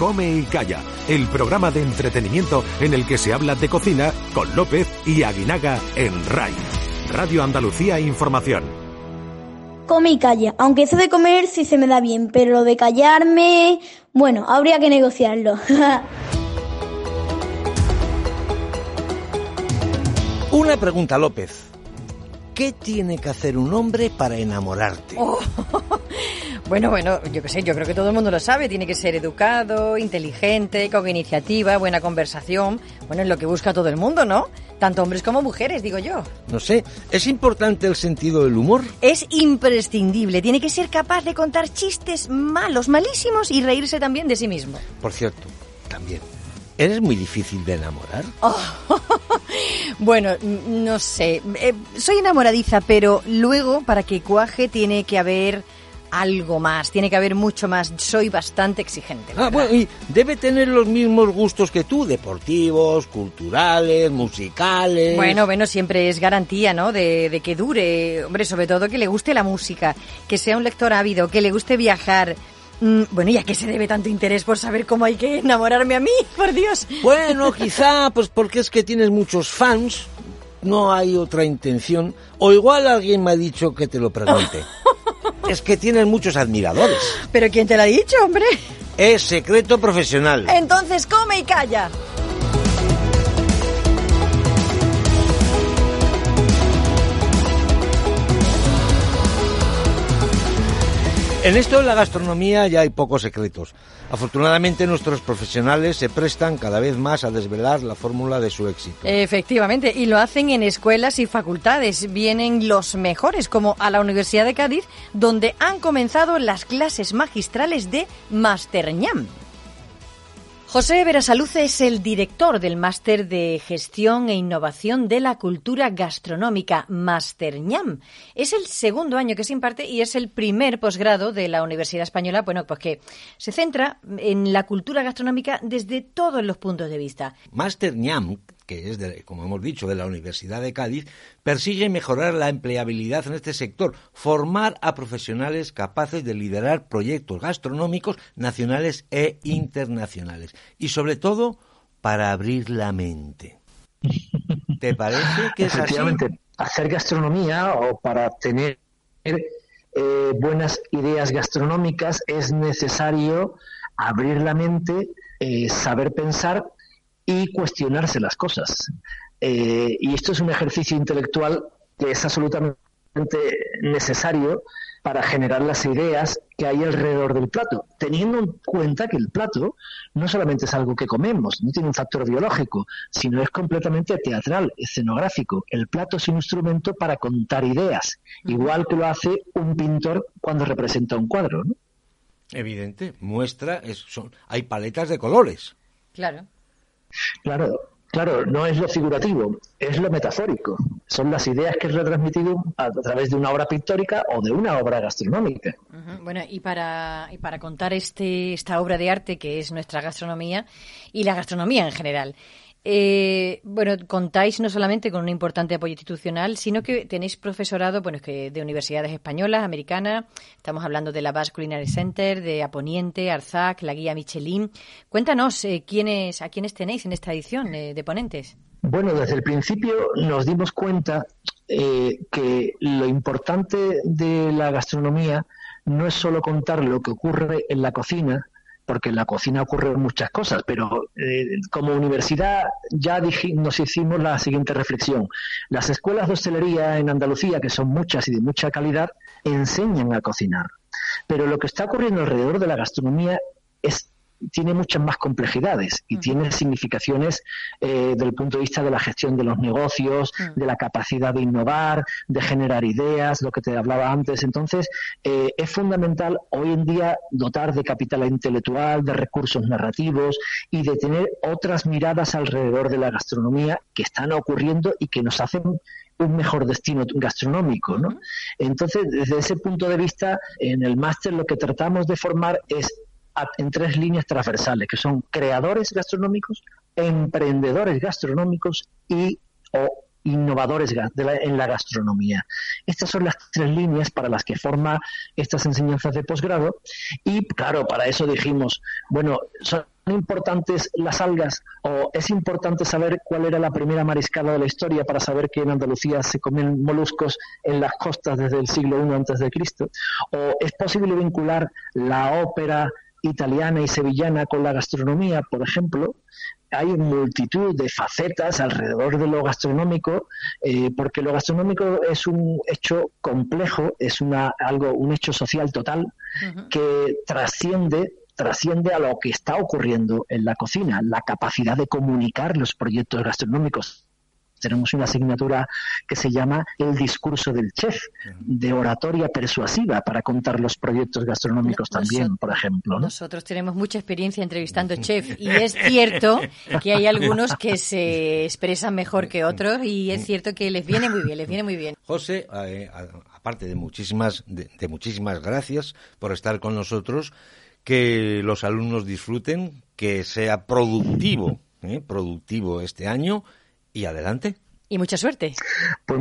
Come y Calla, el programa de entretenimiento en el que se habla de cocina con López y Aguinaga en RAI. Radio Andalucía Información. Come y calla, aunque eso de comer sí se me da bien, pero lo de callarme, bueno, habría que negociarlo. Una pregunta, López. ¿Qué tiene que hacer un hombre para enamorarte? Oh, bueno, bueno, yo qué sé, yo creo que todo el mundo lo sabe. Tiene que ser educado, inteligente, con iniciativa, buena conversación. Bueno, es lo que busca todo el mundo, ¿no? Tanto hombres como mujeres, digo yo. No sé, ¿es importante el sentido del humor? Es imprescindible. Tiene que ser capaz de contar chistes malos, malísimos y reírse también de sí mismo. Por cierto, también. ¿Eres muy difícil de enamorar? Oh, bueno, no sé. Eh, soy enamoradiza, pero luego para que cuaje tiene que haber algo más, tiene que haber mucho más. Soy bastante exigente. Ah, bueno, y debe tener los mismos gustos que tú, deportivos, culturales, musicales. Bueno, bueno, siempre es garantía, ¿no? De, de que dure. Hombre, sobre todo que le guste la música, que sea un lector ávido, que le guste viajar. Mm, bueno, ¿y a qué se debe tanto interés por saber cómo hay que enamorarme a mí? Por Dios. Bueno, quizá pues porque es que tienes muchos fans, no hay otra intención. O igual alguien me ha dicho que te lo pregunte. es que tienes muchos admiradores. ¿Pero quién te lo ha dicho, hombre? Es secreto profesional. Entonces come y calla. En esto de la gastronomía ya hay pocos secretos. Afortunadamente nuestros profesionales se prestan cada vez más a desvelar la fórmula de su éxito. Efectivamente, y lo hacen en escuelas y facultades. Vienen los mejores, como a la Universidad de Cádiz, donde han comenzado las clases magistrales de Masterñam. José Verasaluce es el director del Máster de Gestión e Innovación de la Cultura Gastronómica, Masterñam. Es el segundo año que se imparte y es el primer posgrado de la Universidad Española, bueno, pues que se centra en la cultura gastronómica desde todos los puntos de vista. Masterñam que es, de, como hemos dicho, de la Universidad de Cádiz, persigue mejorar la empleabilidad en este sector, formar a profesionales capaces de liderar proyectos gastronómicos nacionales e internacionales. Y sobre todo, para abrir la mente. ¿Te parece que es Efectivamente, hacer gastronomía o para tener eh, buenas ideas gastronómicas es necesario abrir la mente, eh, saber pensar y cuestionarse las cosas. Eh, y esto es un ejercicio intelectual que es absolutamente necesario para generar las ideas que hay alrededor del plato, teniendo en cuenta que el plato no solamente es algo que comemos, no tiene un factor biológico, sino es completamente teatral, escenográfico. El plato es un instrumento para contar ideas, igual que lo hace un pintor cuando representa un cuadro. ¿no? Evidente, muestra, es, son, hay paletas de colores. Claro. Claro, claro, no es lo figurativo, es lo metafórico. Son las ideas que es retransmitido a través de una obra pictórica o de una obra gastronómica. Bueno, y para, y para contar este, esta obra de arte que es nuestra gastronomía y la gastronomía en general. Eh, bueno, contáis no solamente con un importante apoyo institucional, sino que tenéis profesorado bueno, de universidades españolas, americanas. Estamos hablando de la Basque Culinary Center, de Aponiente, Arzac, la guía Michelin. Cuéntanos eh, quiénes, a quiénes tenéis en esta edición eh, de ponentes. Bueno, desde el principio nos dimos cuenta eh, que lo importante de la gastronomía no es solo contar lo que ocurre en la cocina, porque en la cocina ocurren muchas cosas, pero eh, como universidad ya nos hicimos la siguiente reflexión. Las escuelas de hostelería en Andalucía, que son muchas y de mucha calidad, enseñan a cocinar. Pero lo que está ocurriendo alrededor de la gastronomía es tiene muchas más complejidades y tiene significaciones eh, del punto de vista de la gestión de los negocios, de la capacidad de innovar, de generar ideas, lo que te hablaba antes. Entonces, eh, es fundamental hoy en día dotar de capital intelectual, de recursos narrativos y de tener otras miradas alrededor de la gastronomía que están ocurriendo y que nos hacen un mejor destino gastronómico, ¿no? Entonces, desde ese punto de vista, en el máster lo que tratamos de formar es en tres líneas transversales, que son creadores gastronómicos, emprendedores gastronómicos y o innovadores en la gastronomía. Estas son las tres líneas para las que forma estas enseñanzas de posgrado y claro, para eso dijimos, bueno, son importantes las algas o es importante saber cuál era la primera mariscada de la historia para saber que en Andalucía se comen moluscos en las costas desde el siglo I antes de Cristo o es posible vincular la ópera italiana y sevillana con la gastronomía, por ejemplo, hay multitud de facetas alrededor de lo gastronómico, eh, porque lo gastronómico es un hecho complejo, es una, algo, un hecho social total que trasciende trasciende a lo que está ocurriendo en la cocina, la capacidad de comunicar los proyectos gastronómicos tenemos una asignatura que se llama El discurso del chef, de oratoria persuasiva para contar los proyectos gastronómicos también, por ejemplo. Nosotros tenemos mucha experiencia entrevistando chef y es cierto que hay algunos que se expresan mejor que otros y es cierto que les viene muy bien, les viene muy bien. José, eh, aparte de muchísimas, de, muchísimas gracias por estar con nosotros, que los alumnos disfruten, que sea productivo, eh, productivo este año y adelante. Y mucha suerte. Pues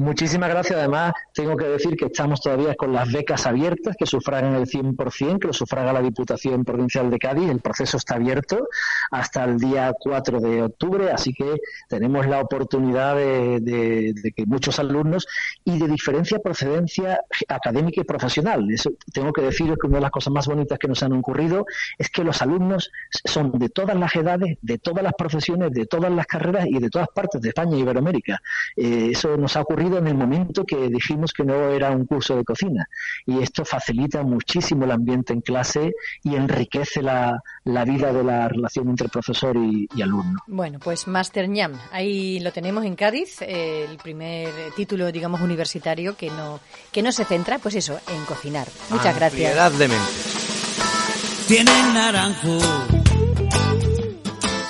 Muchísimas gracias. Además, tengo que decir que estamos todavía con las becas abiertas, que sufragan el 100%, que lo sufraga la Diputación Provincial de Cádiz. El proceso está abierto hasta el día 4 de octubre, así que tenemos la oportunidad de, que muchos alumnos y de diferencia procedencia académica y profesional. Eso tengo que decir que una de las cosas más bonitas que nos han ocurrido es que los alumnos son de todas las edades, de todas las profesiones, de todas las carreras y de todas partes de España y Iberoamérica. Eh, eso nos ha ocurrido en el momento que dijimos que no era un curso de cocina. Y esto facilita muchísimo el ambiente en clase y enriquece la, la vida de la relación entre profesor y, alumno. Bueno, pues Master Ñam, ahí lo tenemos en Cádiz, el primer título, digamos, universitario que no, que no se centra, pues eso, en cocinar. Muchas gracias. de Tienen naranjo,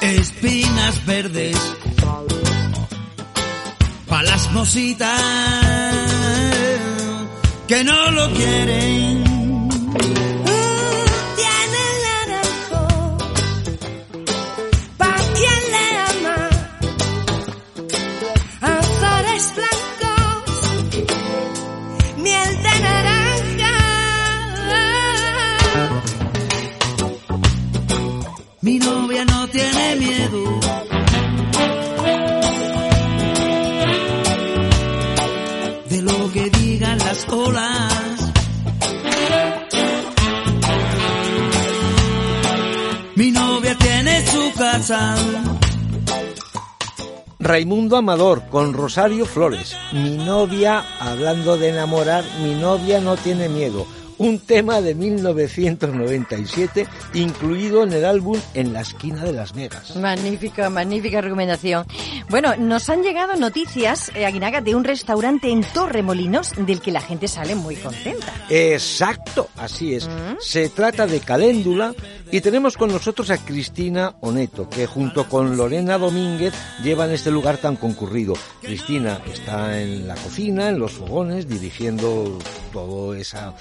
espinas verdes pa' las mositas que no lo quieren. Raimundo Amador con Rosario Flores. Mi novia, hablando de enamorar, mi novia no tiene miedo un tema de 1997 incluido en el álbum En la esquina de Las Vegas. Magnífica, magnífica recomendación. Bueno, nos han llegado noticias, eh, Aguinaga, de un restaurante en Torremolinos del que la gente sale muy contenta. Exacto, así es. Mm. Se trata de Caléndula y tenemos con nosotros a Cristina Oneto, que junto con Lorena Domínguez llevan este lugar tan concurrido. Cristina está en la cocina, en los fogones, dirigiendo toda esa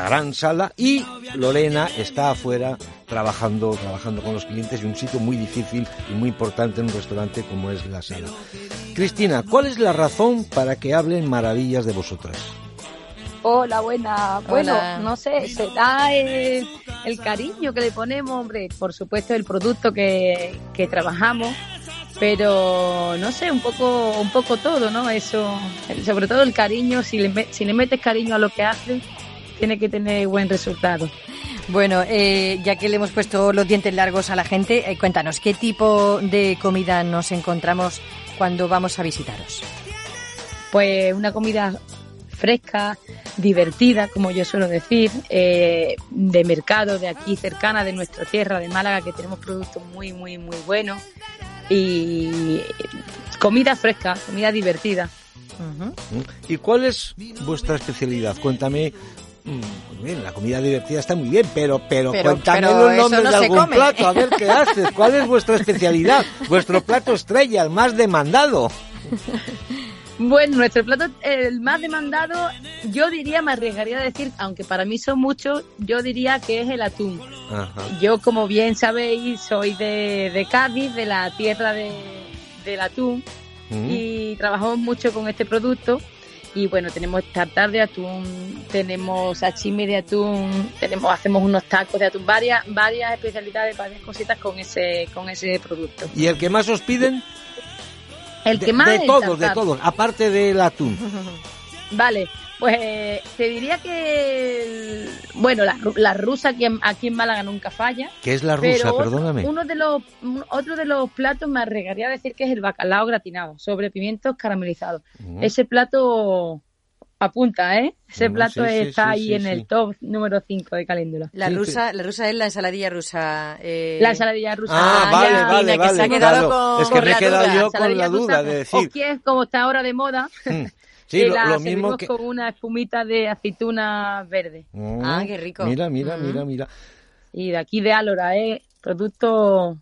gran sala y Lorena está afuera trabajando, trabajando con los clientes en un sitio muy difícil y muy importante en un restaurante como es la sala. Cristina, ¿cuál es la razón para que hablen maravillas de vosotras? Hola, buena. Bueno, no sé, se da el, cariño que le ponemos, hombre, por supuesto el producto que, que trabajamos, pero no sé, un poco, un poco todo, ¿no? Eso, sobre todo el cariño, si le, si le metes cariño a lo que haces, tiene que tener buen resultado. Bueno, eh, ya que le hemos puesto los dientes largos a la gente, eh, cuéntanos, ¿qué tipo de comida nos encontramos cuando vamos a visitaros? Pues una comida fresca, divertida, como yo suelo decir, eh, de mercado de aquí cercana, de nuestra tierra, de Málaga, que tenemos productos muy, muy, muy buenos. Y comida fresca, comida divertida. ¿Y cuál es vuestra especialidad? Cuéntame. Mm, pues bien, la comida divertida está muy bien, pero pero, Pero- cuéntame pero los nombres no de algún come. plato, a ver qué haces. ¿Cuál es vuestra especialidad? Vuestro plato estrella, el más demandado. Bueno, nuestro plato, el más demandado, yo diría, me arriesgaría a decir, aunque para mí son muchos, yo diría que es el atún. Ajá. Yo, como bien sabéis, soy de, de Cádiz, de la tierra de, del atún, Mm. y trabajamos mucho con este producto. Y bueno, tenemos tartar de atún, tenemos sashimi de atún, tenemos, hacemos unos tacos de atún, varias, varias especialidades, varias cositas con ese, con ese producto. ¿Y el que más os piden? El De, que más de todos, de todos, aparte del atún. Vale, pues eh, te diría que, el- bueno, la, la rusa aquí en, aquí en Málaga nunca falla. ¿Qué es la pero rusa? otro- Perdóname. Uno de los, otro de los platos me arriesgaría a decir que es el bacalao gratinado sobre pimientos caramelizados. Mm. Ese plato apunta, ¿eh? Ese Mm, plato sí, está sí, ahí sí, en sí. el top número 5 de Caléndula. La rusa, la rusa es la ensaladilla rusa. eh, La ensaladilla rusa. Ah, vale, ya, vale, que vale. se ha quedado claro. con- es que con me he la quedado duda. yo con la duda rusa, de O decir. que es como está ahora de moda. Sí, que lo, la lo mismo que. con una espumita de aceituna verde. Mm, Ah, qué rico. Mira, mira, Mm. mira, mira. Y de aquí de Álora, ¿eh? Producto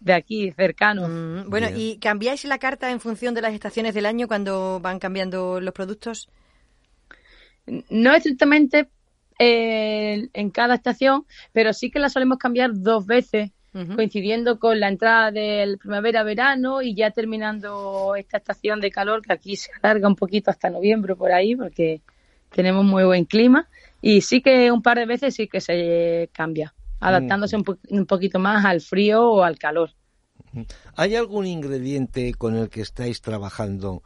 de aquí, cercano. Mm, Bueno, Bien. ¿y cambiáis la carta en función de las estaciones del año cuando van cambiando los productos? No estrictamente eh, en cada estación, pero sí que la solemos cambiar dos veces, Coincidiendo con la entrada del primavera-verano y ya terminando esta estación de calor, que aquí se alarga un poquito hasta noviembre por ahí, porque tenemos muy buen clima. Y sí que un par de veces sí que se cambia, adaptándose un, po- un poquito más al frío o al calor. ¿Hay algún ingrediente con el que estáis trabajando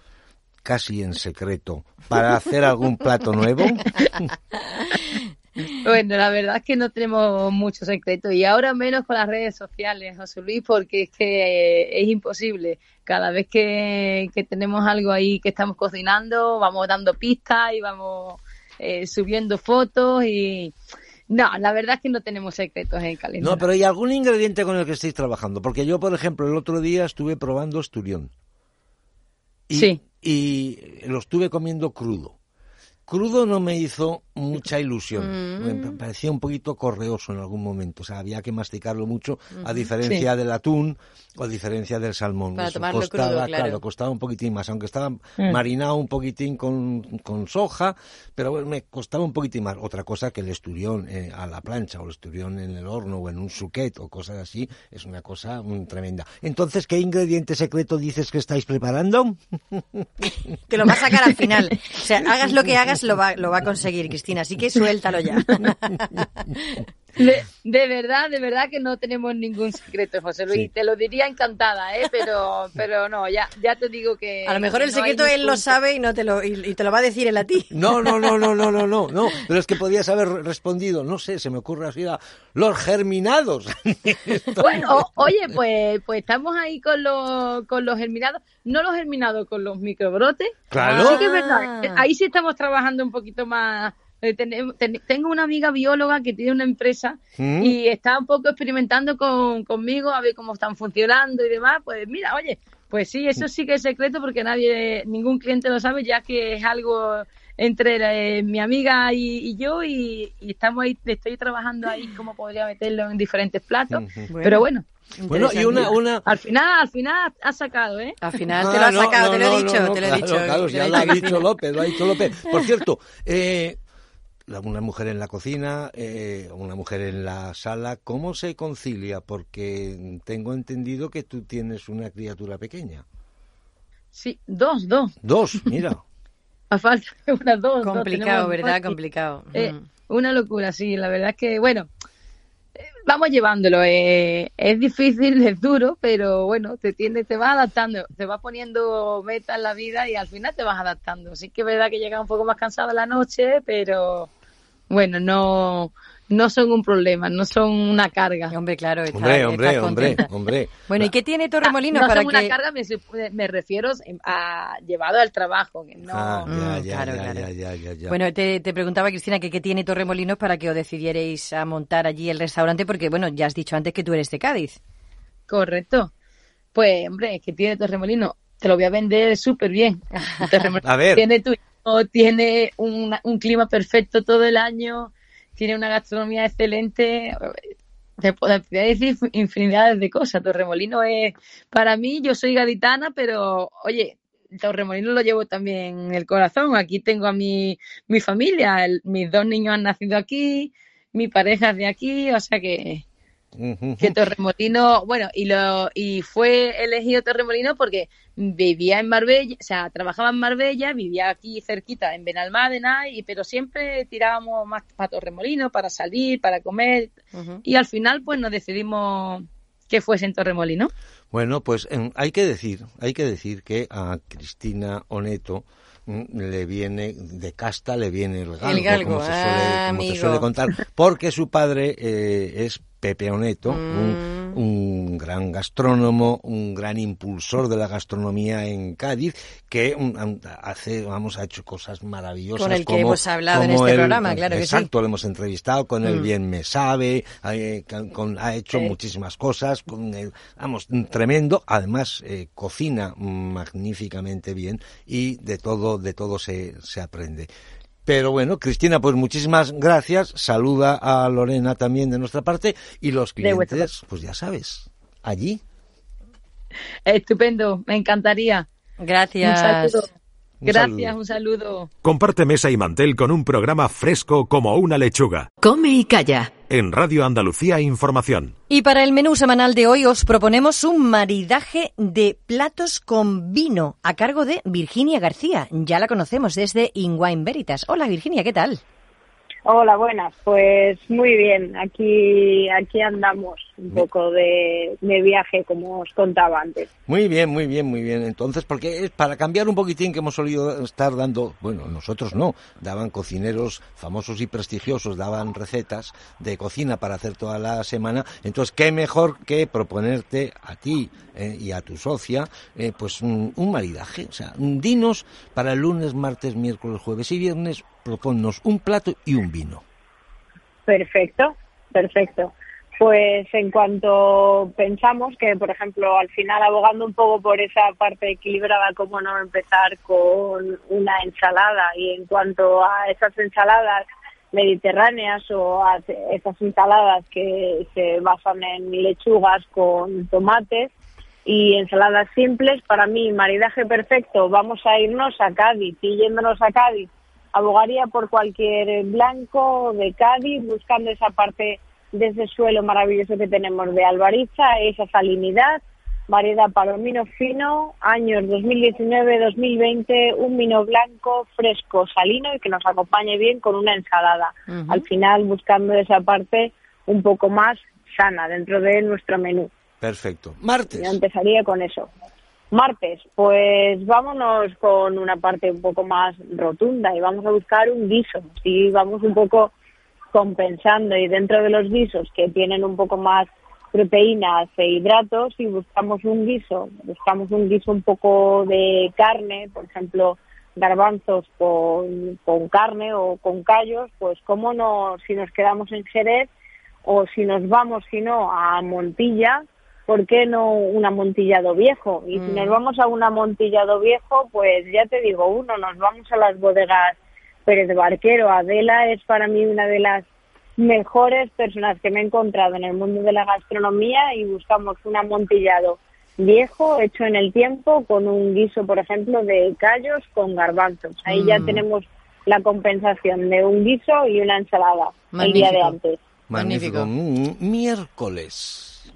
casi en secreto para hacer algún plato nuevo? Bueno, la verdad es que no tenemos mucho secreto y ahora menos con las redes sociales, José Luis, porque es que eh, es imposible. Cada vez que, que tenemos algo ahí que estamos cocinando, vamos dando pistas y vamos eh, subiendo fotos y... No, la verdad es que no tenemos secretos en calendario. No, pero ¿hay algún ingrediente con el que estéis trabajando? Porque yo, por ejemplo, el otro día estuve probando esturión. Y, Sí. Y lo estuve comiendo crudo. Crudo no me hizo mucha ilusión. Mm. Me parecía un poquito correoso en algún momento. O sea, había que masticarlo mucho, a diferencia del atún o a diferencia del salmón. Para Eso costaba, crudo, claro. costaba un poquitín más. Aunque estaba Mm. marinado un poquitín con, con soja, pero bueno, me costaba un poquitín más. Otra cosa que el esturión eh, a la plancha o el esturión en el horno o en un suquet o cosas así es una cosa mm, tremenda. Entonces, ¿qué ingrediente secreto dices que estáis preparando? Que lo va a sacar al final. O sea, hagas lo que hagas, lo va, lo va a conseguir, Cristina. Así que suéltalo ya. De, de verdad, de verdad que no tenemos ningún secreto, José Luis. Sí. Te lo diría encantada, ¿eh? Pero, pero no, ya, ya te digo que... A lo mejor el no secreto él lo sabe y no te lo, y, y te lo va a decir él a ti. No, no, no, no, no, no, no, no. Pero es que podías haber respondido, no sé, se me ocurre así a los germinados. Bueno, o- oye, pues, pues estamos ahí con los, con los germinados, no los germinados, con los microbrotes. Claro. Sí que es verdad, Ah. ahí sí estamos trabajando un poquito más. Eh, ten- tengo una amiga bióloga que tiene una empresa ¿Mm? y está un poco experimentando con, conmigo a ver cómo están funcionando y demás. Pues mira, oye, pues sí, eso sí que es secreto porque nadie, ningún cliente lo sabe, ya que es algo entre eh, mi amiga y, y yo y, y estamos ahí, estoy trabajando ahí cómo podría meterlo en diferentes platos. Pero bueno, Bueno, y una, una... al final, al final ha sacado, ¿eh? Al final te Ah, lo has no, sacado, no, te lo he no, dicho, no, no, te lo he claro, dicho. Claro, te ya lo ha dicho. López, lo ha dicho López. Por cierto, eh, una mujer en la cocina, eh, una mujer en la sala, ¿cómo se concilia? Porque tengo entendido que tú tienes una criatura pequeña. Sí, dos, dos. Dos, mira. A falta de unas dos. Complicado, ¿verdad? Complicado. Eh, Mm. una locura, sí. La verdad es que, bueno, eh, vamos llevándolo. eh, es difícil, es duro, pero bueno, te tiende, te vas adaptando, te vas poniendo metas en la vida y al final te vas adaptando. Sí que es verdad que llega un poco más cansado en la noche, pero bueno, no, no son un problema, no son una carga. Hombre, claro, está, Hombre, hombre, hombre, contenta. hombre. Bueno, ¿y qué tiene Torremolinos no para son que una carga, me, me refiero a llevado al trabajo. Que no... Ah, ya, Mm, ya, claro, ya, claro. ya, ya, ya, ya. Bueno, te, te preguntaba, Cristina, que qué tiene Torremolinos para que os decidierais a montar allí el restaurante, porque, bueno, ya has dicho antes que tú eres de Cádiz. Correcto. Pues, hombre, es que tiene Torremolino. Te lo voy a vender súper bien. Torremolinos A ver. Tiene turismo, tiene un, un clima perfecto todo el año, tiene una gastronomía excelente. Te puedo te voy a decir infinidades de cosas. Torremolino es, para mí, yo soy gaditana, pero, oye, Torremolino lo llevo también en el corazón. Aquí tengo a mi, mi familia, mis dos niños han nacido aquí, mi pareja es de aquí, o sea que Que Torremolino, bueno, y lo y fue elegido Torremolino porque vivía en Marbella, o sea, trabajaba en Marbella, vivía aquí cerquita en Benalmádena, y pero siempre tirábamos más para Torremolino para salir, para comer, y al final pues nos decidimos que fuese en Torremolino. Bueno, pues hay que decir, hay que decir que a Cristina Oneto le viene de casta le viene el galgo, galgo, como, se suele, ah, como se suele contar, porque su padre eh, es Pepe Oneto, Mm. un, un gran gastrónomo, un gran impulsor de la gastronomía en Cádiz, que hace, vamos, ha hecho cosas maravillosas. Con el que hemos hablado en este el- programa, claro que sí. Exacto, lo hemos entrevistado con el Mm. Bien Me Sabe, eh, con- con- ha hecho muchísimas cosas, con el- vamos, tremendo, además eh, cocina magníficamente bien y de todo, de todo se, se aprende. Pero bueno, Cristina, pues muchísimas gracias. Saluda a Lorena también de nuestra parte y los clientes, pues ya sabes, allí. Estupendo, me encantaría. Gracias. Un saludo. Un Gracias, saludo. un saludo. Comparte mesa y mantel con un programa fresco como una lechuga. Come y calla. En Radio Andalucía Información. Y para el menú semanal de hoy os proponemos un maridaje de platos con vino a cargo de Virginia García. Ya la conocemos desde In Wine Veritas. Hola Virginia, ¿qué tal? Hola, buenas. Pues muy bien. Aquí, aquí andamos un poco de, de viaje, como os contaba antes. Muy bien, muy bien, muy bien. Entonces, porque es para cambiar un poquitín que hemos solido estar dando, bueno, nosotros no, daban cocineros famosos y prestigiosos, daban recetas de cocina para hacer toda la semana. Entonces, qué mejor que proponerte a ti eh, y a tu socia, eh, pues un, un maridaje. O sea, dinos para el lunes, martes, miércoles, jueves y viernes, proponnos un plato y un vino. Perfecto, perfecto. Pues en cuanto pensamos que, por ejemplo, al final abogando un poco por esa parte equilibrada, cómo no empezar con una ensalada y en cuanto a esas ensaladas mediterráneas o a esas ensaladas que se basan en lechugas con tomates y ensaladas simples, para mí maridaje perfecto, vamos a irnos a Cádiz. Y yéndonos a Cádiz abogaría por cualquier blanco de Cádiz, buscando esa parte de ese suelo maravilloso que tenemos de Albariza, esa salinidad, variedad palomino fino, años 2019-2020, un vino blanco, fresco, salino y que nos acompañe bien con una ensalada. Al final buscando esa parte un poco más sana dentro de nuestro menú. Perfecto. Martes. Yo empezaría con eso. Martes, pues vámonos con una parte un poco más rotunda y vamos a buscar un guiso. Sí, vamos un poco compensando y dentro de los guisos que tienen un poco más proteínas e hidratos y buscamos un guiso, buscamos un guiso un poco de carne, por ejemplo, garbanzos con, con carne o con callos, pues cómo no, si nos quedamos en Jerez o si nos vamos, si no, a Montilla, ¿por qué no un amontillado viejo? Y si Mm. nos vamos a un amontillado viejo, pues ya te digo, uno, nos vamos a las bodegas Pérez Barquero. Adela es para mí una de las mejores personas que me he encontrado en el mundo de la gastronomía y buscamos un amontillado viejo, hecho en el tiempo, con un guiso, por ejemplo, de callos con garbanzos. Ahí ya Mm. tenemos la compensación de un guiso y una ensalada el día de Magnífico. antes. Magnífico. Mm, Miércoles.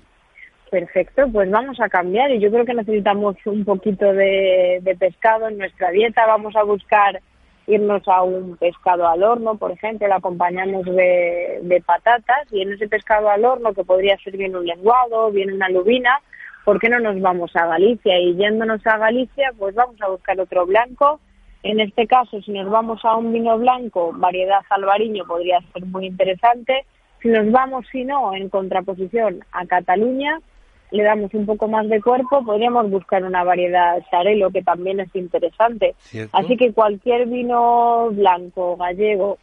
Perfecto, pues vamos a cambiar y yo creo que necesitamos un poquito de, de pescado en nuestra dieta. Vamos a buscar irnos a un pescado al horno, por ejemplo, lo acompañamos de, de patatas y en ese pescado al horno, que podría ser bien un lenguado, bien una lubina, ¿por qué no nos vamos a Galicia? Y yéndonos a Galicia, pues vamos a buscar otro blanco. En este caso, si nos vamos a un vino blanco, variedad albariño, podría ser muy interesante. Si nos vamos, si no, en contraposición a Cataluña, le damos un poco más de cuerpo, podríamos buscar una variedad Sarelo que también es interesante. Cierto. Así que cualquier vino blanco, gallego,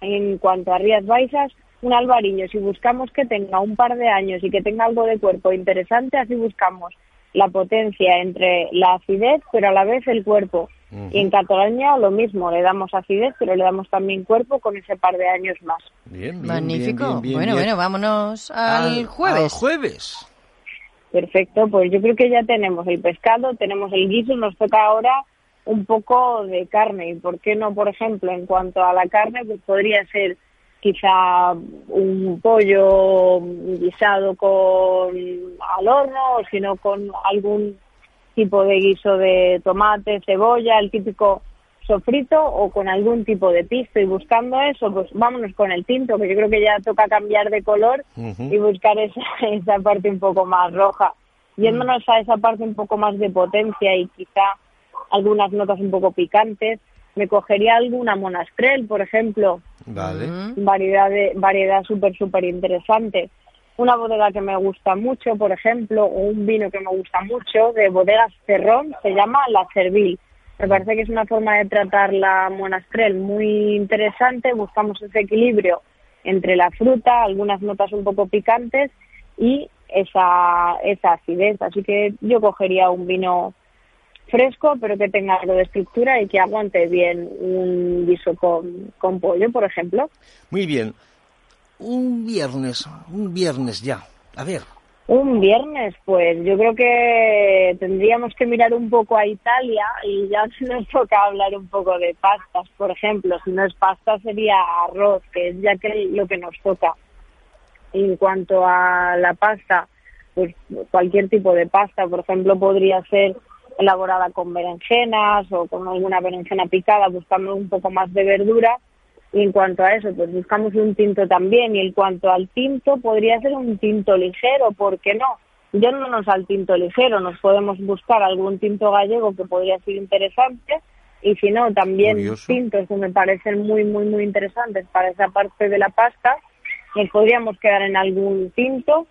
en cuanto a Rías Baixas, un albariño, si buscamos que tenga un par de años y que tenga algo de cuerpo interesante, así buscamos la potencia entre la acidez, pero a la vez el cuerpo. Y en Cataluña lo mismo, le damos acidez, pero le damos también cuerpo con ese par de años más. Bien, bien, Magnífico. bien, bien, bien, bueno, bien. bueno, vámonos al, jueves. Al jueves. Perfecto, pues yo creo que ya tenemos el pescado, tenemos el guiso, nos toca ahora un poco de carne. ¿Y por qué no, por ejemplo, en cuanto a la carne, pues podría ser quizá un pollo guisado con al horno o si no con algún tipo de guiso de tomate, cebolla, el típico sofrito o con algún tipo de pisto y buscando eso, pues vámonos con el tinto, que yo creo que ya toca cambiar de color y buscar esa, esa parte un poco más roja. Yéndonos a esa parte un poco más de potencia y quizá algunas notas un poco picantes, me cogería alguna monastrell, por ejemplo, Vale. variedad de, variedad súper súper interesante. Una bodega que me gusta mucho por ejemplo o un vino que me gusta mucho de bodegas Cerrón se llama La Servil me parece que es una forma de tratar la monastrell muy interesante buscamos ese equilibrio entre la fruta algunas notas un poco picantes y esa esa acidez así que yo cogería un vino fresco, pero que tenga algo de estructura y que aguante bien un guiso con, con pollo, por ejemplo. Muy bien. Un viernes, un viernes ya. A ver. Un viernes, pues yo creo que tendríamos que mirar un poco a Italia y ya nos toca hablar un poco de pastas, por ejemplo. Si no es pasta sería arroz, que es ya que lo que nos toca. En cuanto a la pasta, pues cualquier tipo de pasta, por ejemplo, podría ser elaborada con berenjenas o con alguna berenjena picada, buscando un poco más de verdura. Y en cuanto a eso, pues buscamos un tinto también. Y en cuanto al tinto, podría ser un tinto ligero, ¿por qué no? Yéndonos al tinto ligero, nos podemos buscar algún tinto gallego que podría ser interesante. Y si no, también Curioso. tintos que me parecen muy, muy, muy interesantes para esa parte de la pasta. Nos podríamos quedar en algún tinto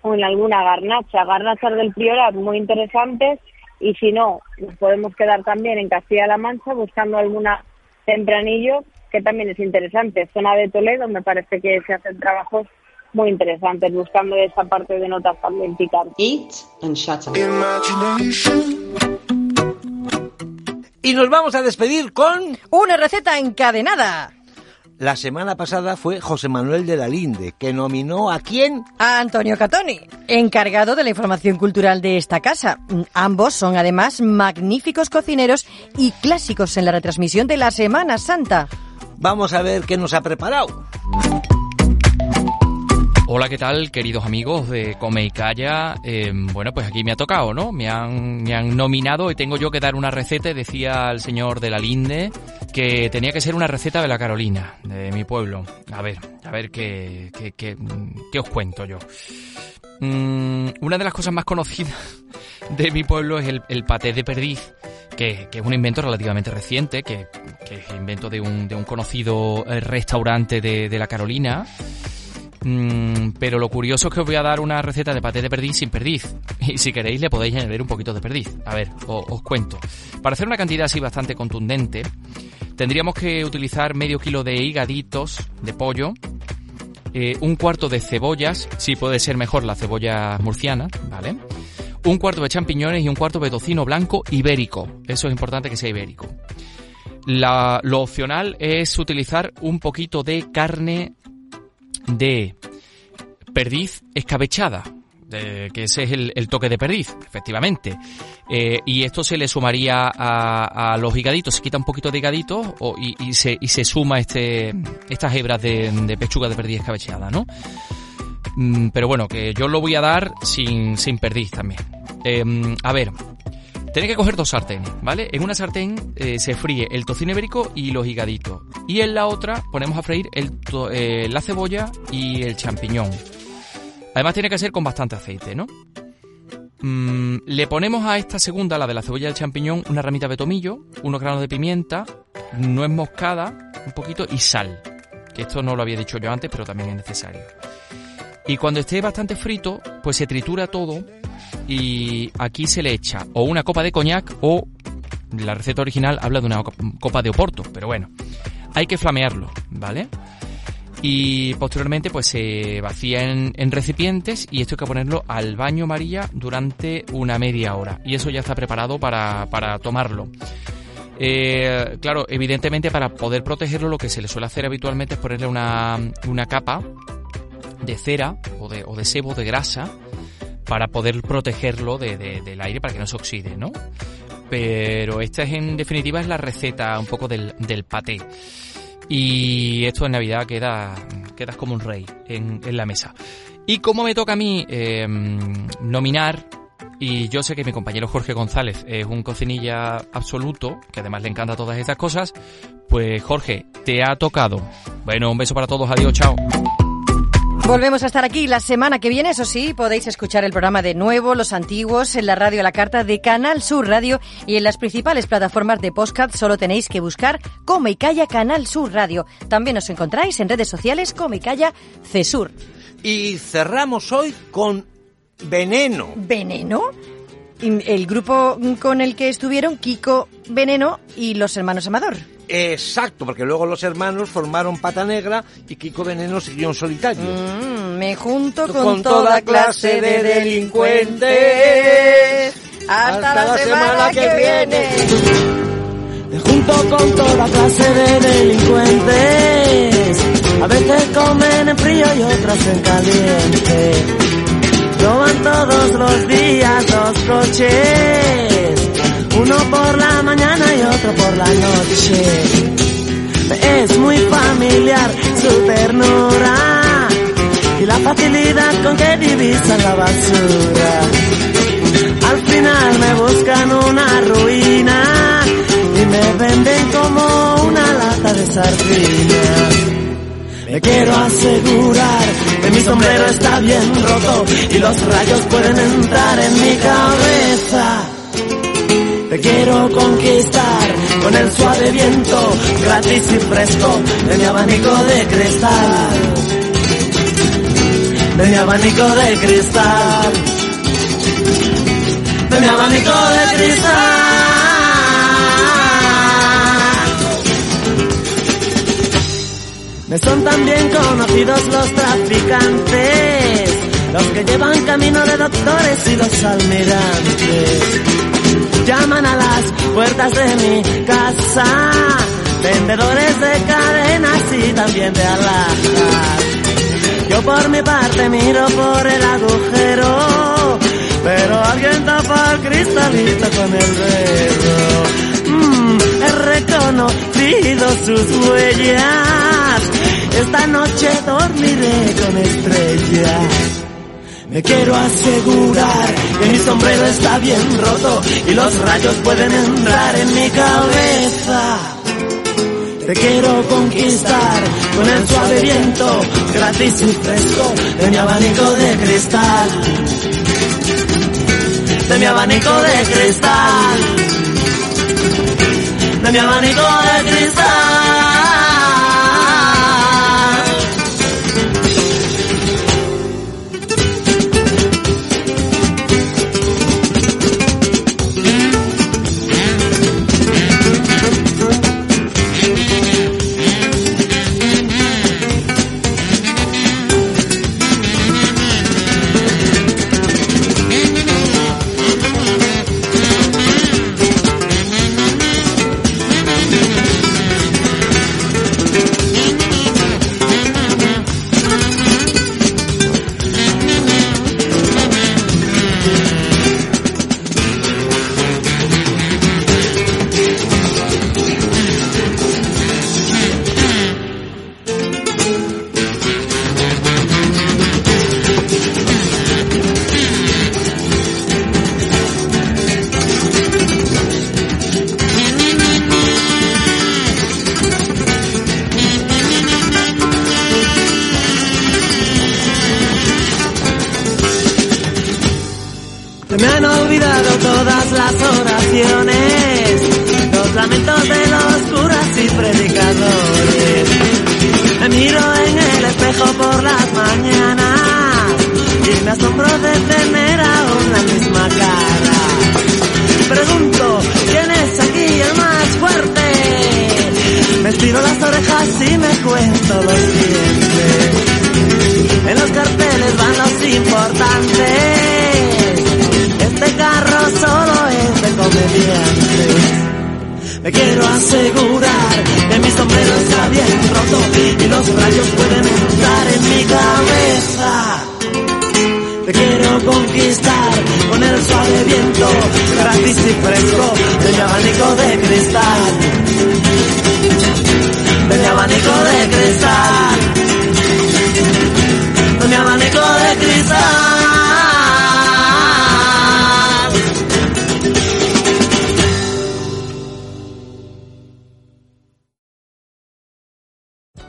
o en alguna garnacha. Garnachas del Priorat muy interesantes y si no, nos podemos quedar también en Castilla-La Mancha buscando alguna tempranillo que también es interesante. Zona de Toledo me parece que se hacen trabajos muy interesantes buscando esa parte de notas también picantes. Eat and shut up. Y nos vamos a despedir con... Una receta encadenada. La semana pasada fue José Manuel de la Linde, que nominó a quién? A Antonio Catoni, encargado de la información cultural de esta casa. Ambos son además magníficos cocineros y clásicos en la retransmisión de la Semana Santa. Vamos a ver qué nos ha preparado. Hola, ¿qué tal, queridos amigos de Come y Calla? Eh, bueno, pues aquí me ha tocado, ¿no? Me han, me han nominado y tengo yo que dar una receta. Decía el señor de la Linde que tenía que ser una receta de la Carolina, de mi pueblo. A ver, a ver qué, qué, qué os cuento yo. Mm, una de las cosas más conocidas de mi pueblo es el, paté de perdiz, que, es un invento relativamente reciente, que, que es invento de un, de un conocido eh, restaurante de, de la Carolina. Mm, pero lo curioso es que os voy a dar una receta de paté de perdiz sin perdiz. Y si queréis le podéis añadir un poquito de perdiz. A ver, o- os, cuento. Para hacer una cantidad así bastante contundente, tendríamos que utilizar medio kilo de higaditos de pollo, eh, un cuarto de cebollas, si puede ser mejor la cebolla murciana, ¿vale? Un cuarto de champiñones y un cuarto de tocino blanco ibérico. Eso es importante que sea ibérico. La- lo opcional es utilizar un poquito de carne de perdiz escabechada, que ese es el, toque de perdiz, efectivamente. Eh, y esto se le sumaría a, los higaditos, se quita un poquito de higaditos y, se, y se suma este, estas hebras de, pechuga de perdiz escabechada, ¿no? Mm, pero bueno, que yo lo voy a dar sin, sin perdiz también. Em, a ver, Tenéis que coger dos sartenes, ¿vale? En una sartén eh, se fríe el tocino ibérico y los higaditos. Y en la otra ponemos a freír el eh, la cebolla y el champiñón. Además tiene que ser con bastante aceite, ¿no? Mm, le ponemos a esta segunda, la de la cebolla y el champiñón, una ramita de tomillo, unos granos de pimienta, nuez moscada, un poquito y sal. que esto no lo había dicho yo antes, pero también es necesario. Y cuando esté bastante frito, pues se tritura todo y aquí se le echa o una copa de coñac o la receta original habla de una copa de oporto, pero bueno, hay que flamearlo, ¿vale? Y posteriormente pues se vacía en, recipientes y esto hay que ponerlo al baño María durante una media hora y eso ya está preparado para, para tomarlo. Eh, claro, evidentemente para poder protegerlo lo que se le suele hacer habitualmente es ponerle una, una capa de cera o de, sebo, de grasa, para poder protegerlo de, del aire para que no se oxide, ¿no? Pero esta es en definitiva es la receta un poco del, del paté. Y esto en Navidad queda, quedas como un rey en, en la mesa. Y como me toca a mí eh, nominar y yo sé que mi compañero Jorge González es un cocinilla absoluto, que además le encanta todas estas cosas. Pues Jorge, te ha tocado. Bueno, un beso para todos, adiós, chao. Volvemos a estar aquí la semana que viene, eso sí, podéis escuchar el programa de nuevo, los antiguos, en la radio a la carta de Canal Sur Radio y en las principales plataformas de podcast solo tenéis que buscar Come y Calla Canal Sur Radio. También os encontráis en redes sociales Come y Calla Cesur. Y cerramos hoy con Veneno. ¿Veneno? El grupo con el que estuvieron Kiko Veneno y los hermanos Amador. Exacto, porque luego los hermanos formaron Pata Negra y Kiko Veneno siguió en solitario. Mm, me junto con, toda clase de delincuentes hasta, la, semana, que, viene. Me junto con toda clase de delincuentes. A veces comen en frío y otras en caliente. Toman todos los días dos coches uno por la mañana y otro por la noche. Es muy familiar su ternura y la facilidad con que divisan la basura. Al final me buscan una ruina y me venden como una lata de sardinas. Me quiero asegurar que mi sombrero está bien roto y los rayos pueden entrar en mi cabeza. Quiero conquistar con el suave viento gratis y fresco de mi abanico de cristal. De mi abanico de cristal. De mi abanico de cristal. Me son también conocidos los traficantes, los que llevan camino de doctores y los almirantes llaman a las puertas de mi casa, vendedores de cadenas y también de alhajas. Yo por mi parte miro por el agujero, pero alguien tapa el cristalito con el dedo. Mm, he reconocido sus huellas, esta noche dormiré con estrellas. Me quiero asegurar que mi sombrero está bien roto y los rayos pueden entrar en mi cabeza. Te quiero conquistar con el suave viento, gratis y fresco de mi abanico de cristal. De mi abanico de cristal. De mi abanico de cristal. Con el suave viento, gratis y fresco de mi abanico de cristal. De mi abanico de cristal. De mi abanico de cristal.